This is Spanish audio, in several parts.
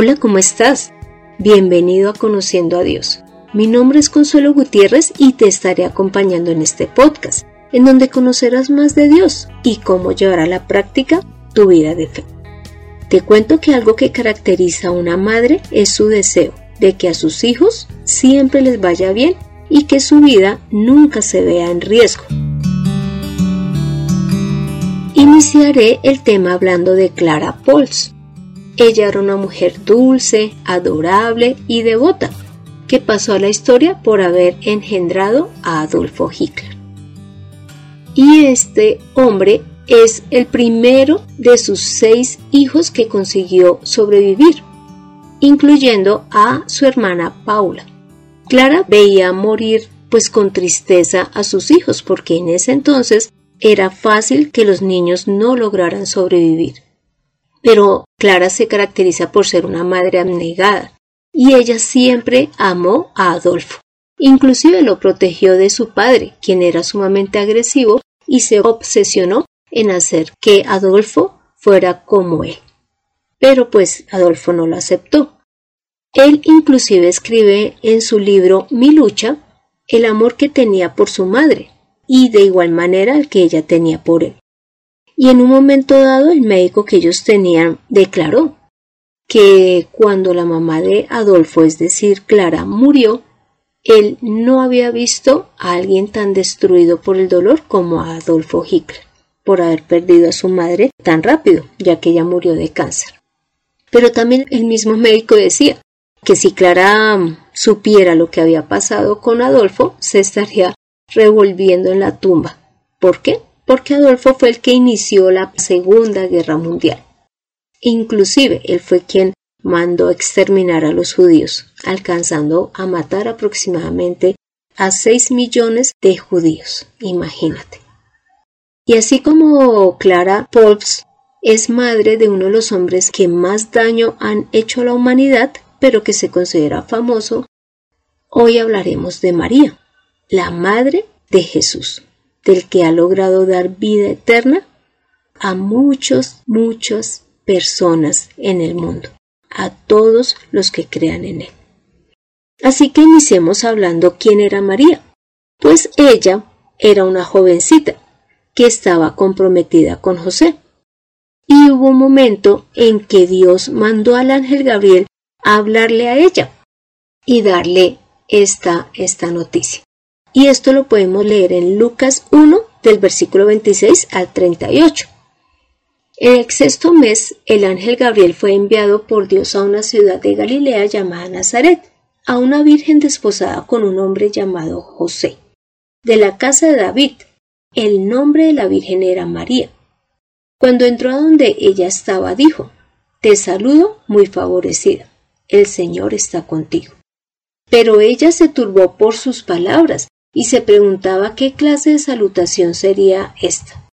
Hola, ¿cómo estás? Bienvenido a Conociendo a Dios. Mi nombre es Consuelo Gutiérrez y te estaré acompañando en este podcast, en donde conocerás más de Dios y cómo llevar a la práctica tu vida de fe. Te cuento que algo que caracteriza a una madre es su deseo de que a sus hijos siempre les vaya bien y que su vida nunca se vea en riesgo. Iniciaré el tema hablando de Clara Pols. Ella era una mujer dulce, adorable y devota, que pasó a la historia por haber engendrado a Adolfo Hitler. Y este hombre es el primero de sus seis hijos que consiguió sobrevivir, incluyendo a su hermana Paula. Clara veía morir pues con tristeza a sus hijos porque en ese entonces era fácil que los niños no lograran sobrevivir. Pero Clara se caracteriza por ser una madre abnegada, y ella siempre amó a Adolfo. Inclusive lo protegió de su padre, quien era sumamente agresivo y se obsesionó en hacer que Adolfo fuera como él. Pero pues Adolfo no lo aceptó. Él inclusive escribe en su libro Mi lucha el amor que tenía por su madre y de igual manera el que ella tenía por él. Y en un momento dado el médico que ellos tenían declaró que cuando la mamá de Adolfo, es decir, Clara, murió, él no había visto a alguien tan destruido por el dolor como a Adolfo Hitler, por haber perdido a su madre tan rápido, ya que ella murió de cáncer. Pero también el mismo médico decía que si Clara supiera lo que había pasado con Adolfo, se estaría revolviendo en la tumba. ¿Por qué? Porque Adolfo fue el que inició la Segunda Guerra Mundial. Inclusive él fue quien mandó exterminar a los judíos, alcanzando a matar aproximadamente a 6 millones de judíos. Imagínate. Y así como Clara Polps es madre de uno de los hombres que más daño han hecho a la humanidad, pero que se considera famoso, hoy hablaremos de María, la madre de Jesús, del que ha logrado dar vida eterna a muchos, muchas personas en el mundo, a todos los que crean en él. Así que iniciemos hablando quién era María. Pues ella era una jovencita que estaba comprometida con José. Y hubo un momento en que Dios mandó al ángel Gabriel a hablarle a ella y darle esta, esta noticia. Y esto lo podemos leer en Lucas 1 del versículo 26 al 38. En el sexto mes, el ángel Gabriel fue enviado por Dios a una ciudad de Galilea llamada Nazaret, a una virgen desposada con un hombre llamado José, de la casa de David. El nombre de la virgen era María. Cuando entró a donde ella estaba, dijo, Te saludo muy favorecida, el Señor está contigo. Pero ella se turbó por sus palabras y se preguntaba qué clase de salutación sería esta.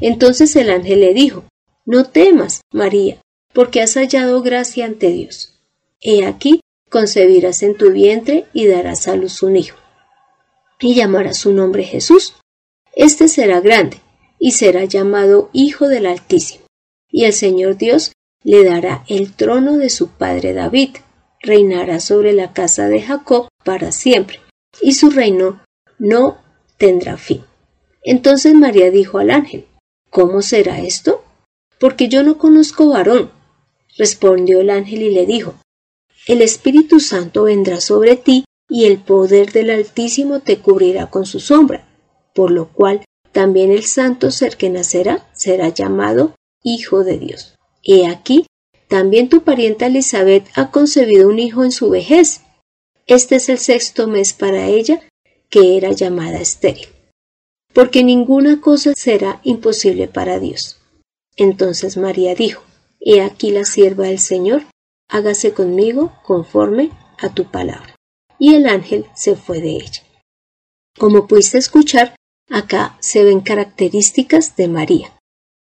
Entonces el ángel le dijo, No temas, María, porque has hallado gracia ante Dios. He aquí, concebirás en tu vientre y darás a luz un hijo. Y llamarás su nombre Jesús. Este será grande, y será llamado Hijo del Altísimo. Y el Señor Dios le dará el trono de su padre David, reinará sobre la casa de Jacob para siempre, y su reino no tendrá fin. Entonces María dijo al ángel, ¿Cómo será esto? Porque yo no conozco varón. Respondió el ángel y le dijo, El Espíritu Santo vendrá sobre ti y el poder del Altísimo te cubrirá con su sombra, por lo cual también el santo ser que nacerá será llamado Hijo de Dios. He aquí, también tu parienta Elizabeth ha concebido un hijo en su vejez. Este es el sexto mes para ella que era llamada estéril, porque ninguna cosa será imposible para Dios. Entonces María dijo, He aquí la sierva del Señor, hágase conmigo conforme a tu palabra. Y el ángel se fue de ella. Como pudiste escuchar, acá se ven características de María,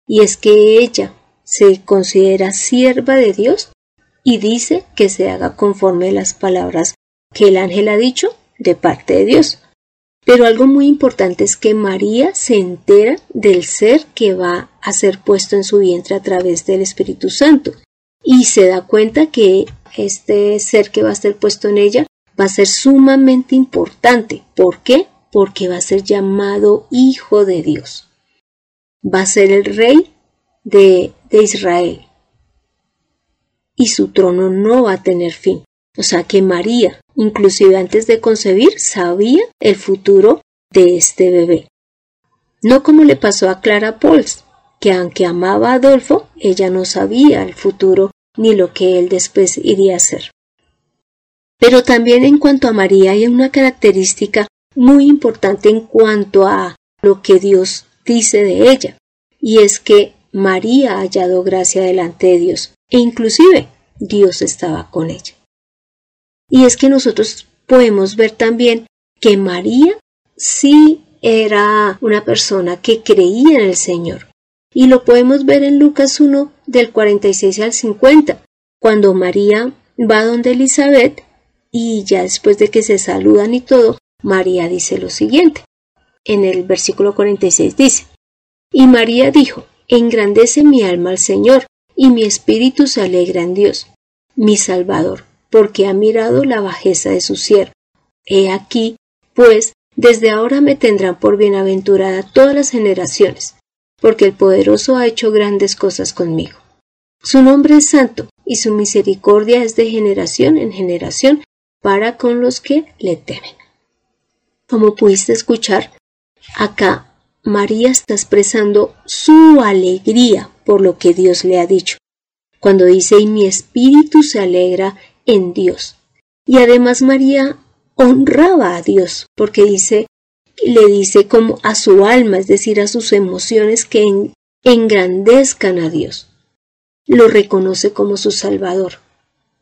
y es que ella se considera sierva de Dios y dice que se haga conforme las palabras que el ángel ha dicho de parte de Dios. Pero algo muy importante es que María se entera del ser que va a ser puesto en su vientre a través del Espíritu Santo y se da cuenta que este ser que va a ser puesto en ella va a ser sumamente importante. ¿Por qué? Porque va a ser llamado Hijo de Dios. Va a ser el rey de, de Israel. Y su trono no va a tener fin. O sea que María, inclusive antes de concebir, sabía el futuro de este bebé. No como le pasó a Clara Pauls, que aunque amaba a Adolfo, ella no sabía el futuro ni lo que él después iría a ser. Pero también en cuanto a María hay una característica muy importante en cuanto a lo que Dios dice de ella, y es que María ha hallado gracia delante de Dios, e inclusive Dios estaba con ella. Y es que nosotros podemos ver también que María sí era una persona que creía en el Señor. Y lo podemos ver en Lucas 1 del 46 al 50, cuando María va donde Elizabeth y ya después de que se saludan y todo, María dice lo siguiente. En el versículo 46 dice, Y María dijo, Engrandece mi alma al Señor, y mi espíritu se alegra en Dios, mi Salvador, porque ha mirado la bajeza de su siervo. He aquí, pues, desde ahora me tendrán por bienaventurada todas las generaciones, porque el poderoso ha hecho grandes cosas conmigo. Su nombre es santo, y su misericordia es de generación en generación para con los que le temen. Como pudiste escuchar, acá María está expresando su alegría por lo que Dios le ha dicho, cuando dice y mi espíritu se alegra en Dios. Y además María honraba a Dios, porque dice, le dice como a su alma, es decir, a sus emociones que engrandezcan a Dios. Lo reconoce como su Salvador,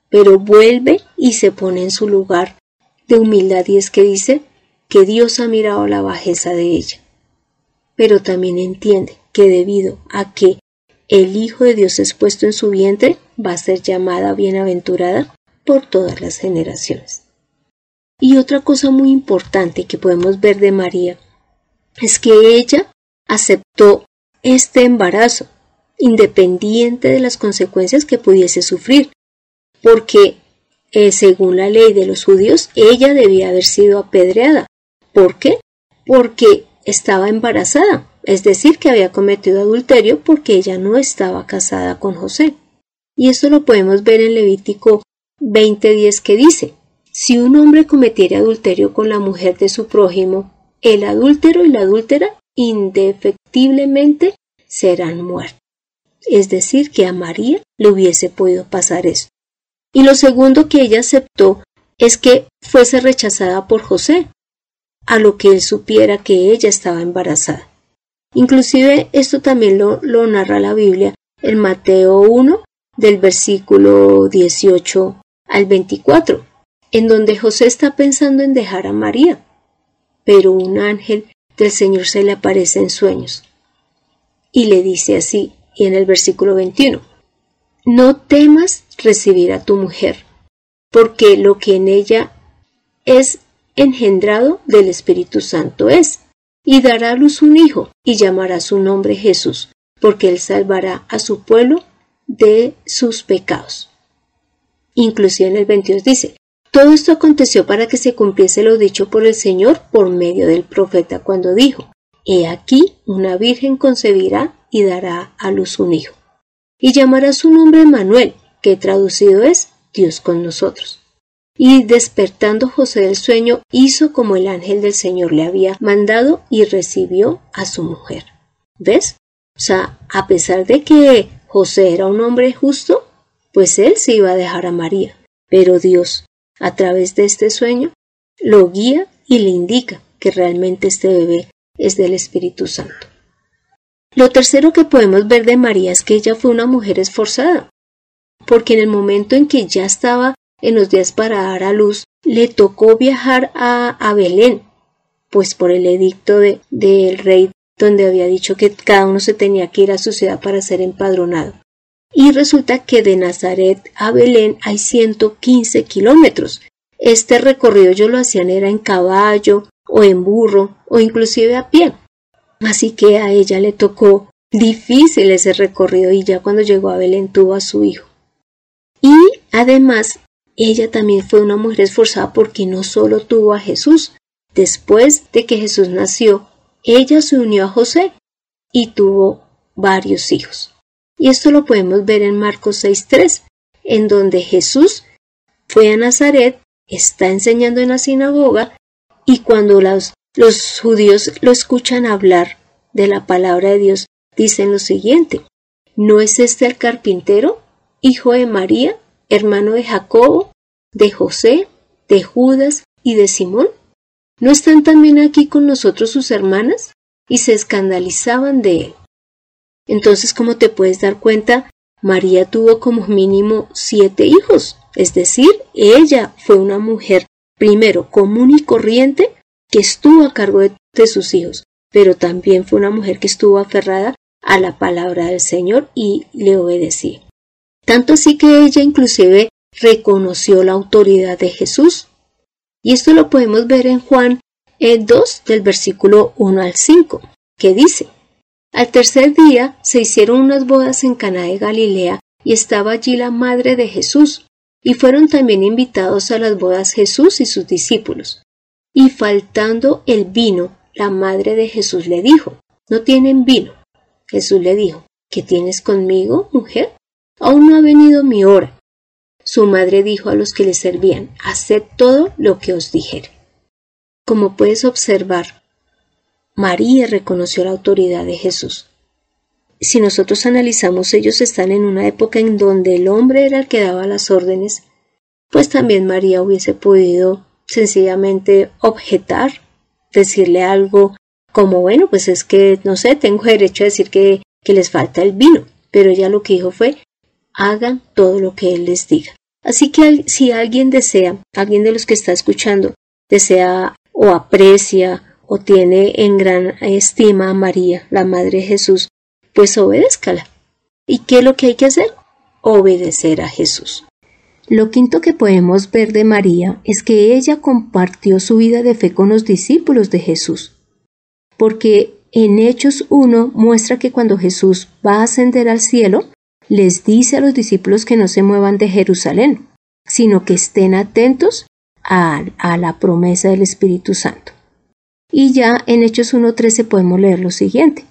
pero vuelve y se pone en su lugar de humildad y es que dice que Dios ha mirado la bajeza de ella. Pero también entiende que debido a que el Hijo de Dios es puesto en su vientre, va a ser llamada bienaventurada por todas las generaciones. Y otra cosa muy importante que podemos ver de María es que ella aceptó este embarazo, independiente de las consecuencias que pudiese sufrir, porque eh, según la ley de los judíos, ella debía haber sido apedreada. ¿Por qué? Porque estaba embarazada, es decir, que había cometido adulterio porque ella no estaba casada con José. Y esto lo podemos ver en Levítico 20:10 que dice, si un hombre cometiera adulterio con la mujer de su prójimo, el adúltero y la adúltera indefectiblemente serán muertos. Es decir, que a María le hubiese podido pasar esto. Y lo segundo que ella aceptó es que fuese rechazada por José, a lo que él supiera que ella estaba embarazada. Inclusive esto también lo, lo narra la Biblia en Mateo 1 del versículo 18 al 24, en donde José está pensando en dejar a María, pero un ángel del Señor se le aparece en sueños y le dice así, y en el versículo 21, no temas recibir a tu mujer, porque lo que en ella es engendrado del Espíritu Santo es, y dará a luz un hijo, y llamará su nombre Jesús, porque él salvará a su pueblo de sus pecados. Inclusive en el 22 dice, todo esto aconteció para que se cumpliese lo dicho por el Señor por medio del profeta cuando dijo, He aquí una virgen concebirá y dará a luz un hijo. Y llamará su nombre Manuel, que traducido es Dios con nosotros. Y despertando José del sueño, hizo como el ángel del Señor le había mandado y recibió a su mujer. ¿Ves? O sea, a pesar de que José era un hombre justo, pues él se iba a dejar a María. Pero Dios, a través de este sueño, lo guía y le indica que realmente este bebé es del Espíritu Santo. Lo tercero que podemos ver de María es que ella fue una mujer esforzada, porque en el momento en que ya estaba en los días para dar a luz, le tocó viajar a, Belén, pues por el edicto del rey donde había dicho que cada uno se tenía que ir a su ciudad para ser empadronado. Y resulta que de Nazaret a Belén hay 115 kilómetros. Este recorrido yo lo hacían era en caballo o en burro o inclusive a pie. Así que a ella le tocó difícil ese recorrido y ya cuando llegó a Belén tuvo a su hijo. Además, ella también fue una mujer esforzada porque no solo tuvo a Jesús, después de que Jesús nació, ella se unió a José y tuvo varios hijos. Y esto lo podemos ver en Marcos 6.3, en donde Jesús fue a Nazaret, está enseñando en la sinagoga, y cuando los, los judíos lo escuchan hablar de la palabra de Dios, dicen lo siguiente, ¿no es este el carpintero, hijo de María, hermano de Jacobo, de José, de Judas y de Simón? ¿No están también aquí con nosotros sus hermanas? Y se escandalizaban de él. Entonces, como te puedes dar cuenta, María tuvo como mínimo siete hijos, es decir, ella fue una mujer primero común y corriente que estuvo a cargo de, sus hijos, pero también fue una mujer que estuvo aferrada a la palabra del Señor y le obedecía. Tanto así que ella inclusive reconoció la autoridad de Jesús. Y esto lo podemos ver en Juan 2 eh, del versículo 1 al 5, que dice, Al tercer día se hicieron unas bodas en Caná de Galilea y estaba allí la madre de Jesús, y fueron también invitados a las bodas Jesús y sus discípulos. Y faltando el vino, la madre de Jesús le dijo, No tienen vino. Jesús le dijo, ¿Qué tienes conmigo, mujer? Aún no ha venido mi hora. Su madre dijo a los que le servían, Haced todo lo que os dijere. Como puedes observar, María reconoció la autoridad de Jesús. Si nosotros analizamos, ellos están en una época en donde el hombre era el que daba las órdenes, pues también María hubiese podido sencillamente objetar, decirle algo como, bueno, pues es que, no sé, tengo derecho a decir que, que les falta el vino, pero ella lo que dijo fue, hagan todo lo que Él les diga. Así que si alguien desea, alguien de los que está escuchando, desea o aprecia o tiene en gran estima a María, la Madre de Jesús, pues obedézcala. ¿Y qué es lo que hay que hacer? Obedecer a Jesús. Lo quinto que podemos ver de María es que ella compartió su vida de fe con los discípulos de Jesús. Porque en Hechos 1 muestra que cuando Jesús va a ascender al cielo, les dice a los discípulos que no se muevan de Jerusalén, sino que estén atentos a, la promesa del Espíritu Santo. Y ya en Hechos 1.13 podemos leer lo siguiente.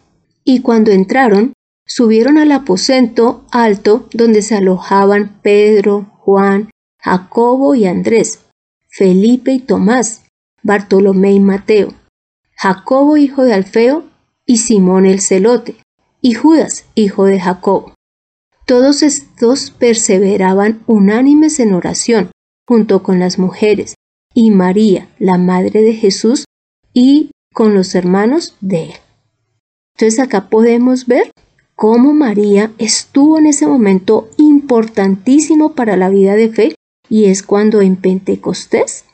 Y cuando entraron, subieron al aposento alto donde se alojaban Pedro, Juan, Jacobo y Andrés, Felipe y Tomás, Bartolomé y Mateo, Jacobo hijo de Alfeo y Simón el celote, y Judas hijo de Jacobo. Todos estos perseveraban unánimes en oración, junto con las mujeres, y María, la Madre de Jesús, y con los hermanos de él. Entonces acá podemos ver cómo María estuvo en ese momento importantísimo para la vida de fe y es cuando en Pentecostés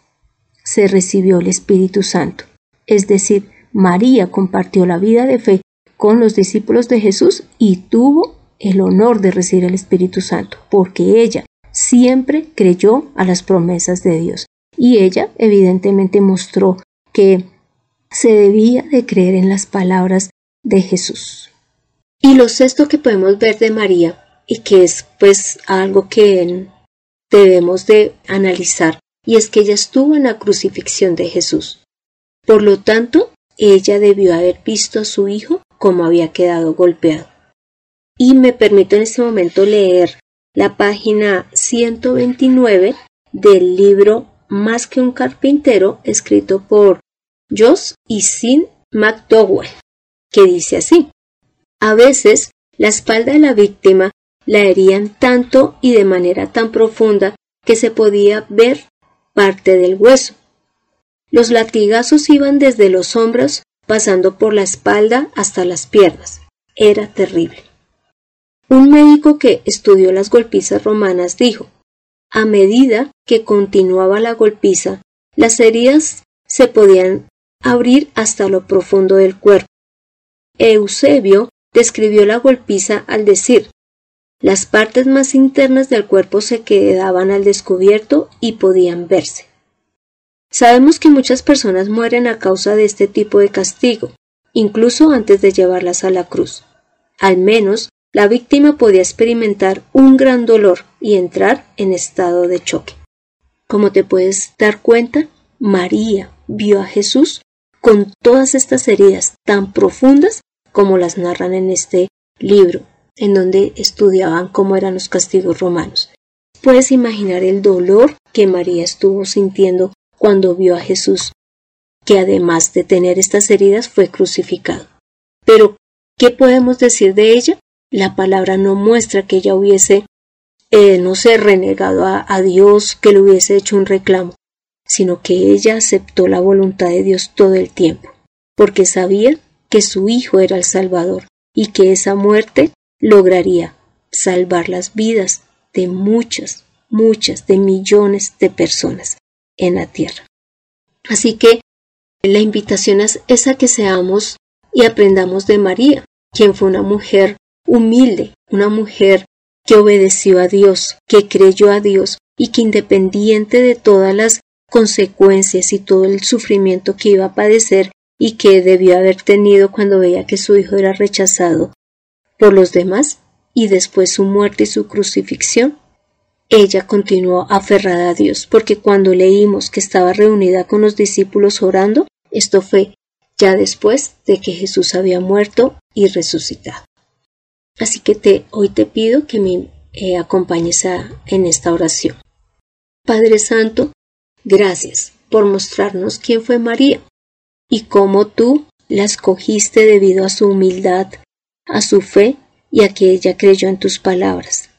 se recibió el Espíritu Santo. Es decir, María compartió la vida de fe con los discípulos de Jesús y tuvo el honor de recibir el Espíritu Santo, porque ella siempre creyó a las promesas de Dios. Y ella evidentemente mostró que se debía de creer en las palabras de Jesús. Y lo sexto que podemos ver de María, y que es pues algo que debemos de analizar, y es que ella estuvo en la crucifixión de Jesús. Por lo tanto, ella debió haber visto a su hijo como había quedado golpeado y me permito en este momento leer la página 129 del libro Más que un carpintero escrito por Y Sin McDowell, que dice así. A veces la espalda de la víctima la herían tanto y de manera tan profunda que se podía ver parte del hueso. Los latigazos iban desde los hombros pasando por la espalda hasta las piernas. Era terrible. Un médico que estudió las golpizas romanas dijo, a medida que continuaba la golpiza, las heridas se podían abrir hasta lo profundo del cuerpo. Eusebio describió la golpiza al decir, las partes más internas del cuerpo se quedaban al descubierto y podían verse. Sabemos que muchas personas mueren a causa de este tipo de castigo, incluso antes de llevarlas a la cruz. Al menos la víctima podía experimentar un gran dolor y entrar en estado de choque. Como te puedes dar cuenta, María vio a Jesús con todas estas heridas tan profundas como las narran en este libro, en donde estudiaban cómo eran los castigos romanos. Puedes imaginar el dolor que María estuvo sintiendo cuando vio a Jesús, que además de tener estas heridas fue crucificado. Pero, ¿qué podemos decir de ella? La palabra no muestra que ella hubiese, eh, no sé, renegado a Dios, que le hubiese hecho un reclamo, sino que ella aceptó la voluntad de Dios todo el tiempo, porque sabía que su Hijo era el Salvador y que esa muerte lograría salvar las vidas de muchas, muchas, de millones de personas en la tierra. Así que la invitación es a que seamos y aprendamos de María, quien fue una mujer humilde, una mujer que obedeció a Dios, que creyó a Dios y que independiente de todas las consecuencias y todo el sufrimiento que iba a padecer y que debió haber tenido cuando veía que su hijo era rechazado por los demás y después su muerte y su crucifixión, ella continuó aferrada a Dios, porque cuando leímos que estaba reunida con los discípulos orando, esto fue ya después de que Jesús había muerto y resucitado. Así que te, hoy te pido que me eh, acompañes en esta oración. Padre Santo, gracias por mostrarnos quién fue María y cómo tú la escogiste debido a su humildad, a su fe y a que ella creyó en tus palabras.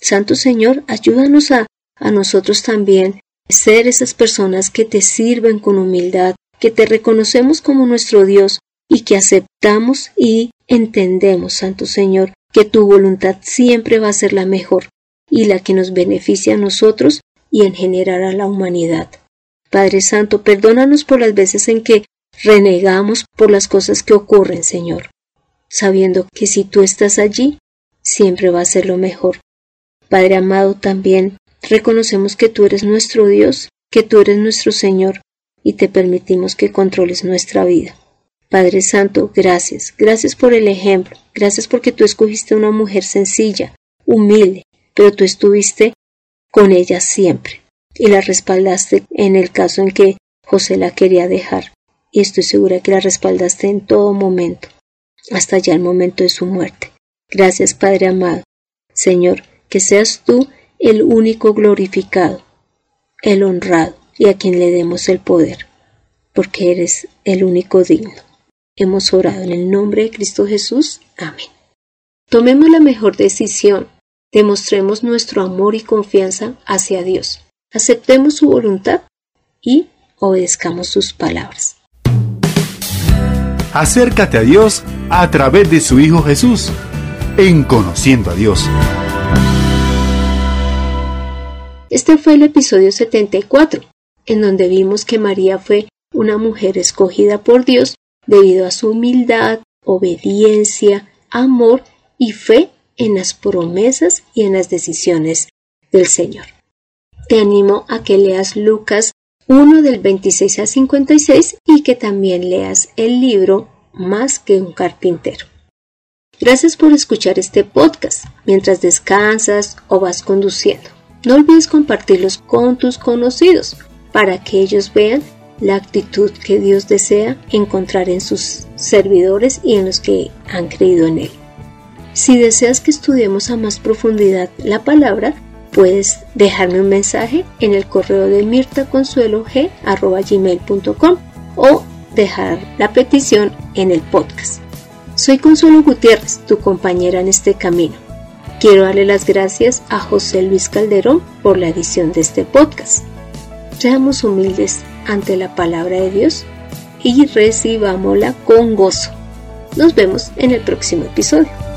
Santo Señor, ayúdanos a, a nosotros también ser esas personas que te sirven con humildad, que te reconocemos como nuestro Dios y que aceptamos y entendemos, Santo Señor, que tu voluntad siempre va a ser la mejor y la que nos beneficia a nosotros y en general a la humanidad. Padre Santo, perdónanos por las veces en que renegamos por las cosas que ocurren, Señor, sabiendo que si tú estás allí, siempre va a ser lo mejor. Padre amado, también reconocemos que tú eres nuestro Dios, que tú eres nuestro Señor, y te permitimos que controles nuestra vida. Padre Santo, gracias, gracias por el ejemplo, gracias porque tú escogiste una mujer sencilla, humilde, pero tú estuviste con ella siempre y la respaldaste en el caso en que José la quería dejar, y estoy segura que la respaldaste en todo momento, hasta ya el momento de su muerte. Gracias, Padre amado. Señor, que seas tú el único glorificado, el honrado, y a quien le demos el poder, porque eres el único digno. Hemos orado en el nombre de Cristo Jesús. Amén. Tomemos la mejor decisión, demostremos nuestro amor y confianza hacia Dios, aceptemos su voluntad y obedezcamos sus palabras. Acércate a Dios a través de su Hijo Jesús, en Conociendo a Dios. Este fue el episodio 74 en donde vimos que María fue una mujer escogida por Dios debido a su humildad, obediencia, amor y fe en las promesas y en las decisiones del Señor. Te animo a que leas Lucas 1 del 26 al 56 y que también leas el libro Más que un carpintero. Gracias por escuchar este podcast mientras descansas o vas conduciendo. No olvides compartirlos con tus conocidos para que ellos vean la actitud que Dios desea encontrar en sus servidores y en los que han creído en Él. Si deseas que estudiemos a más profundidad la palabra, puedes dejarme un mensaje en el correo de mirtaconsuelog.com o dejar la petición en el podcast. Soy Consuelo Gutiérrez, tu compañera en este camino. Quiero darle las gracias a José Luis Calderón por la edición de este podcast. Seamos humildes ante la palabra de Dios y recibámosla con gozo. Nos vemos en el próximo episodio.